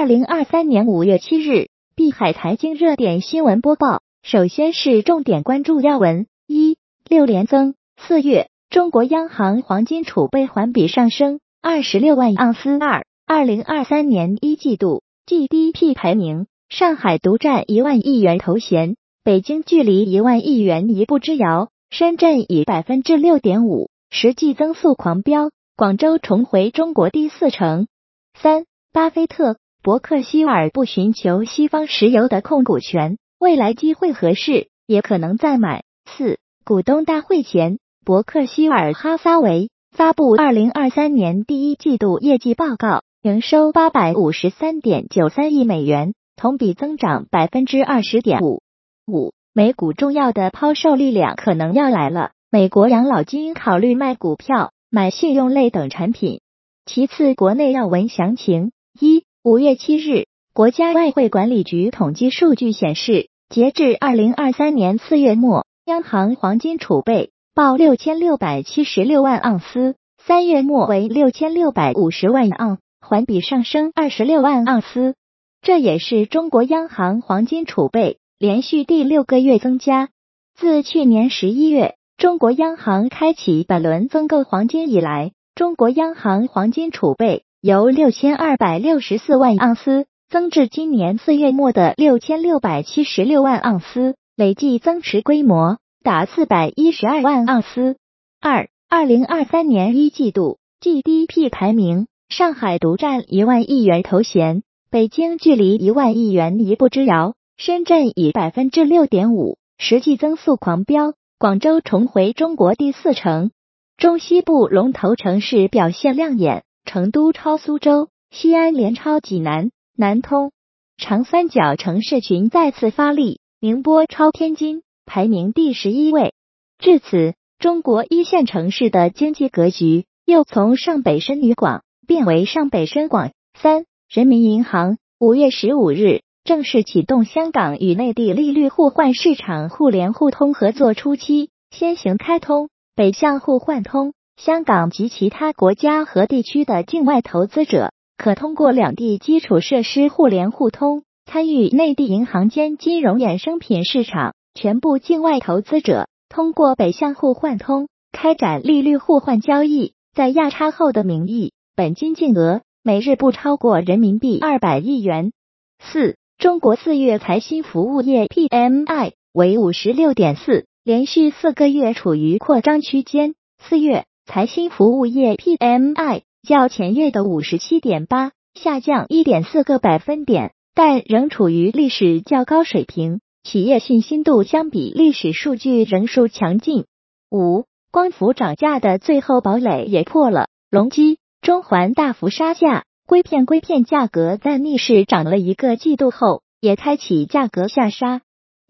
二零二三年五月七日，碧海财经热点新闻播报。首先是重点关注要闻：一、六连增。四月，中国央行黄金储备环比上升二十六万盎司。二、二零二三年一季度 GDP 排名，上海独占一万亿元头衔，北京距离一万亿元一步之遥，深圳以百分之六点五实际增速狂飙，广州重回中国第四城。三、巴菲特。伯克希尔不寻求西方石油的控股权，未来机会合适，也可能再买。四股东大会前，伯克希尔哈撒韦发布二零二三年第一季度业绩报告，营收八百五十三点九三亿美元，同比增长百分之二十点五。五美股重要的抛售力量可能要来了，美国养老金考虑卖股票、买信用类等产品。其次，国内要闻详情一。五月七日，国家外汇管理局统计数据显示，截至二零二三年四月末，央行黄金储备报六千六百七十六万盎司，三月末为六千六百五十万盎，环比上升二十六万盎司。这也是中国央行黄金储备连续第六个月增加。自去年十一月，中国央行开启本轮增购黄金以来，中国央行黄金储备。由六千二百六十四万盎司增至今年四月末的六千六百七十六万盎司，累计增持规模达四百一十二万盎司。二二零二三年一季度 GDP 排名，上海独占一万亿元头衔，北京距离一万亿元一步之遥，深圳以百分之六点五实际增速狂飙，广州重回中国第四城。中西部龙头城市表现亮眼。成都超苏州，西安连超济南、南通，长三角城市群再次发力，宁波超天津，排名第十一位。至此，中国一线城市的经济格局又从上北深与广变为上北深广。三，人民银行五月十五日正式启动香港与内地利率互换市场互联互通合作初期，先行开通北向互换通。香港及其他国家和地区的境外投资者可通过两地基础设施互联互通，参与内地银行间金融衍生品市场；全部境外投资者通过北向互换通开展利率互换交易，在亚差后的名义，本金净额每日不超过人民币二百亿元。四，中国四月财新服务业 PMI 为五十六点四，连续四个月处于扩张区间。四月。财新服务业 PMI 较前月的五十七点八下降一点四个百分点，但仍处于历史较高水平，企业信心度相比历史数据仍属强劲。五，光伏涨价的最后堡垒也破了，隆基、中环大幅杀价，硅片硅片价格在逆势涨了一个季度后，也开启价格下杀。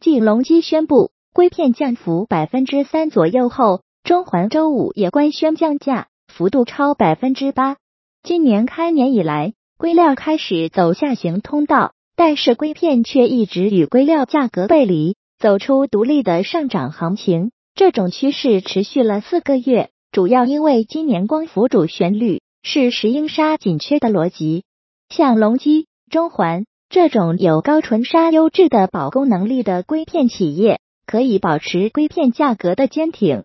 继隆基宣布硅片降幅百分之三左右后。中环周五也官宣降价，幅度超百分之八。今年开年以来，硅料开始走下行通道，但是硅片却一直与硅料价格背离，走出独立的上涨行情。这种趋势持续了四个月，主要因为今年光伏主旋律是石英砂紧缺的逻辑。像隆基、中环这种有高纯砂优质的保供能力的硅片企业，可以保持硅片价格的坚挺。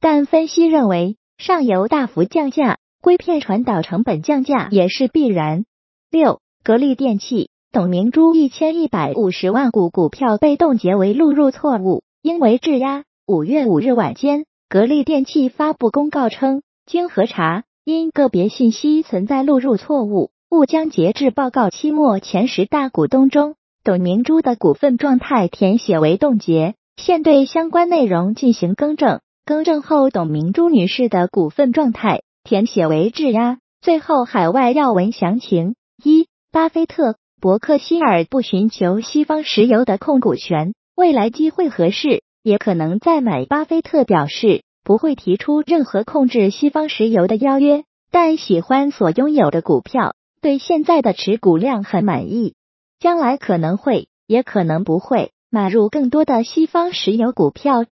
但分析认为，上游大幅降价，硅片传导成本降价也是必然。六，格力电器董明珠一千一百五十万股股票被冻结为录入错误，应为质押。五月五日晚间，格力电器发布公告称，经核查，因个别信息存在录入错误，误将截至报告期末前十大股东中董明珠的股份状态填写为冻结，现对相关内容进行更正。更正后，董明珠女士的股份状态填写为质押。最后，海外要闻详情：一、巴菲特、伯克希尔不寻求西方石油的控股权，未来机会合适，也可能再买。巴菲特表示不会提出任何控制西方石油的邀约，但喜欢所拥有的股票，对现在的持股量很满意，将来可能会，也可能不会买入更多的西方石油股票。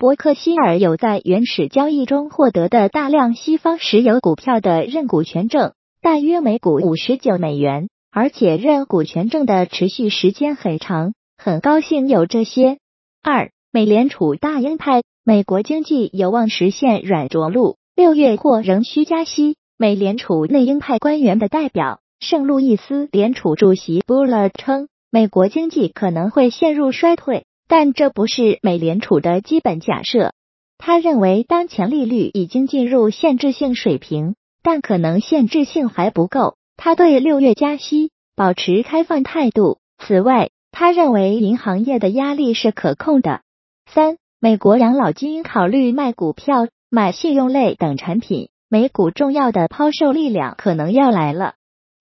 伯克希尔有在原始交易中获得的大量西方石油股票的认股权证，大约每股五十九美元。而且认股权证的持续时间很长，很高兴有这些。二、美联储大鹰派，美国经济有望实现软着陆，六月或仍需加息。美联储内鹰派官员的代表圣路易斯联储主席布勒称，美国经济可能会陷入衰退，但这不是美联储的基本假设。他认为当前利率已经进入限制性水平，但可能限制性还不够。他对六月加息保持开放态度。此外，他认为银行业的压力是可控的。三、美国养老金考虑卖股票、买信用类等产品，美股重要的抛售力量可能要来了。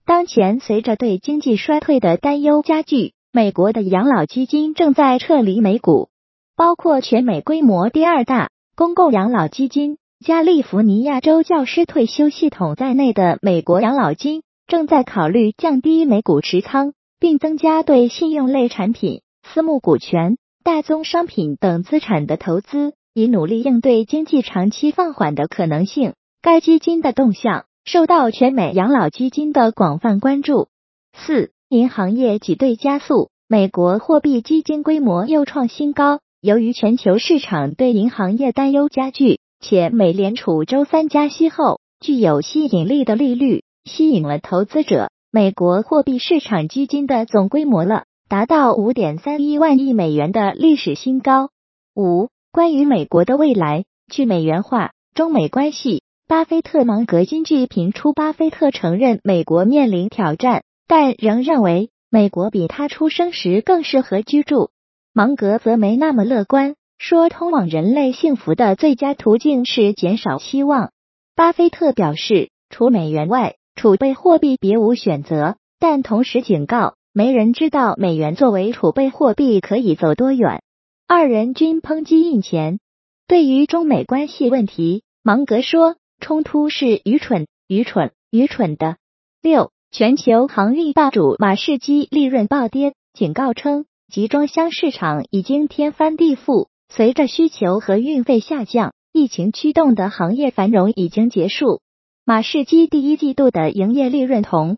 当前，随着对经济衰退的担忧加剧，美国的养老基金正在撤离美股，包括全美规模第二大。公共养老基金加利福尼亚州教师退休系统在内的美国养老金正在考虑降低美股持仓，并增加对信用类产品、私募股权、大宗商品等资产的投资，以努力应对经济长期放缓的可能性。该基金的动向受到全美养老基金的广泛关注。四、银行业挤兑加速，美国货币基金规模又创新高。由于全球市场对银行业担忧加剧，且美联储周三加息后具有吸引力的利率吸引了投资者，美国货币市场基金的总规模了达到五点三一万亿美元的历史新高。五、关于美国的未来，去美元化、中美关系，巴菲特芒格金句评出，巴菲特承认美国面临挑战，但仍认为美国比他出生时更适合居住。芒格则没那么乐观，说通往人类幸福的最佳途径是减少希望。巴菲特表示，除美元外，储备货币别无选择，但同时警告，没人知道美元作为储备货币可以走多远。二人均抨击印钱。对于中美关系问题，芒格说，冲突是愚蠢、愚蠢、愚蠢的。六，全球航运霸主马士基利润暴跌，警告称。集装箱市场已经天翻地覆，随着需求和运费下降，疫情驱动的行业繁荣已经结束。马士基第一季度的营业利润同